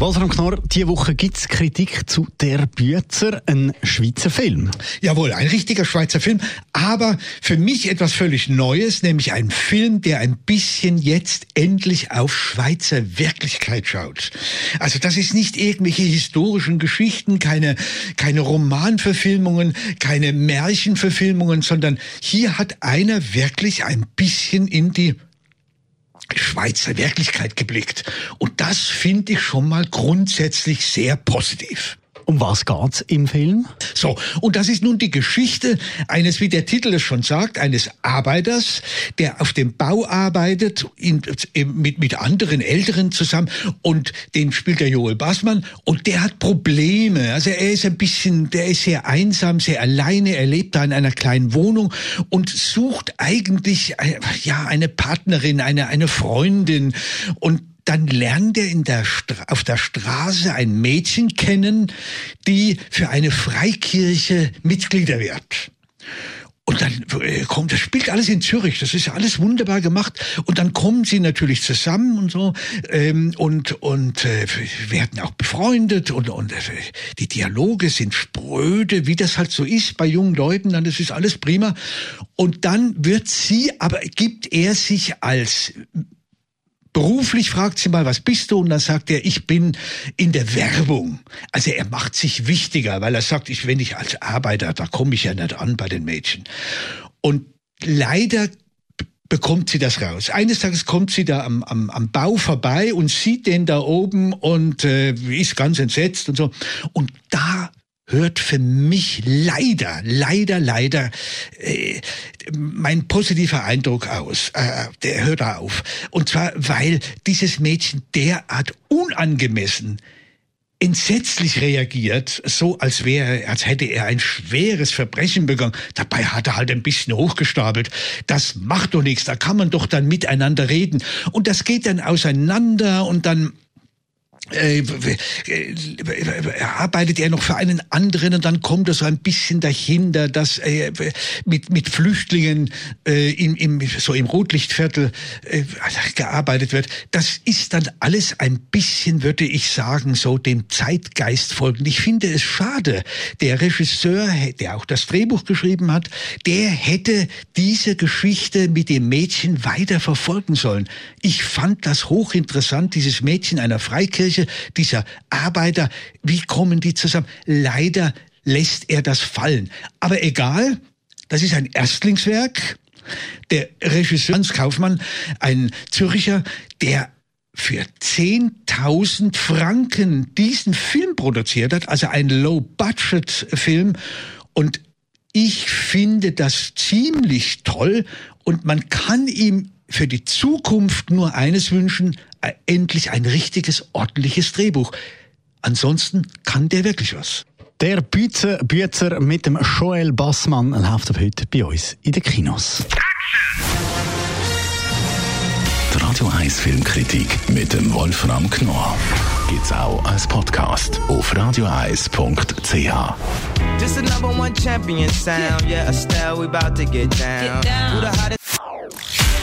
Wolfram Knorr, diese Woche gibt es Kritik zu Der Bützer, ein Schweizer Film. Jawohl, ein richtiger Schweizer Film, aber für mich etwas völlig Neues, nämlich ein Film, der ein bisschen jetzt endlich auf Schweizer Wirklichkeit schaut. Also das ist nicht irgendwelche historischen Geschichten, keine, keine Romanverfilmungen, keine Märchenverfilmungen, sondern hier hat einer wirklich ein bisschen in die Schweizer Wirklichkeit geblickt. Und das finde ich schon mal grundsätzlich sehr positiv. Um was geht's im Film? So, und das ist nun die Geschichte eines, wie der Titel es schon sagt, eines Arbeiters, der auf dem Bau arbeitet, in, mit, mit anderen Älteren zusammen, und den spielt der Joel Bassmann, und der hat Probleme. Also er ist ein bisschen, der ist sehr einsam, sehr alleine, er lebt da in einer kleinen Wohnung und sucht eigentlich, äh, ja, eine Partnerin, eine, eine Freundin, und dann lernt er in der auf der Straße ein Mädchen kennen, die für eine Freikirche Mitglieder wird. Und dann äh, kommt, das spielt alles in Zürich, das ist alles wunderbar gemacht. Und dann kommen sie natürlich zusammen und so ähm, und und äh, werden auch befreundet und und äh, die Dialoge sind spröde, wie das halt so ist bei jungen Leuten. Dann ist alles prima. Und dann wird sie, aber gibt er sich als Beruflich fragt sie mal, was bist du? Und dann sagt er, ich bin in der Werbung. Also er macht sich wichtiger, weil er sagt, ich, wenn ich als Arbeiter, da komme ich ja nicht an bei den Mädchen. Und leider bekommt sie das raus. Eines Tages kommt sie da am, am, am Bau vorbei und sieht den da oben und äh, ist ganz entsetzt und so. Und da hört für mich leider, leider, leider äh, mein positiver Eindruck aus. Äh, der hört auf. Und zwar, weil dieses Mädchen derart unangemessen entsetzlich reagiert, so als wäre, als hätte er ein schweres Verbrechen begangen. Dabei hat er halt ein bisschen hochgestapelt. Das macht doch nichts. Da kann man doch dann miteinander reden. Und das geht dann auseinander und dann äh, arbeitet er noch für einen anderen und dann kommt er so ein bisschen dahinter, dass äh, mit mit Flüchtlingen äh, im, im so im Rotlichtviertel äh, gearbeitet wird. Das ist dann alles ein bisschen, würde ich sagen, so dem Zeitgeist folgend. Ich finde es schade. Der Regisseur, der auch das Drehbuch geschrieben hat, der hätte diese Geschichte mit dem Mädchen weiter verfolgen sollen. Ich fand das hochinteressant, dieses Mädchen einer Freikirche Kirche, dieser Arbeiter, wie kommen die zusammen? Leider lässt er das fallen. Aber egal, das ist ein Erstlingswerk. Der Regisseur Hans Kaufmann, ein Zürcher, der für 10.000 Franken diesen Film produziert hat, also ein Low-Budget-Film. Und ich finde das ziemlich toll und man kann ihm für die Zukunft nur eines wünschen, äh, endlich ein richtiges, ordentliches Drehbuch. Ansonsten kann der wirklich was. Der Bützer, Bützer mit dem Joel Bassmann läuft ab heute bei uns in den Kinos. Die Radio 1 Filmkritik mit dem Wolfram Knorr gibt's auch als Podcast auf radioeis.ch. This the number one champion sound, yeah, Estelle, we about to get down. Get down.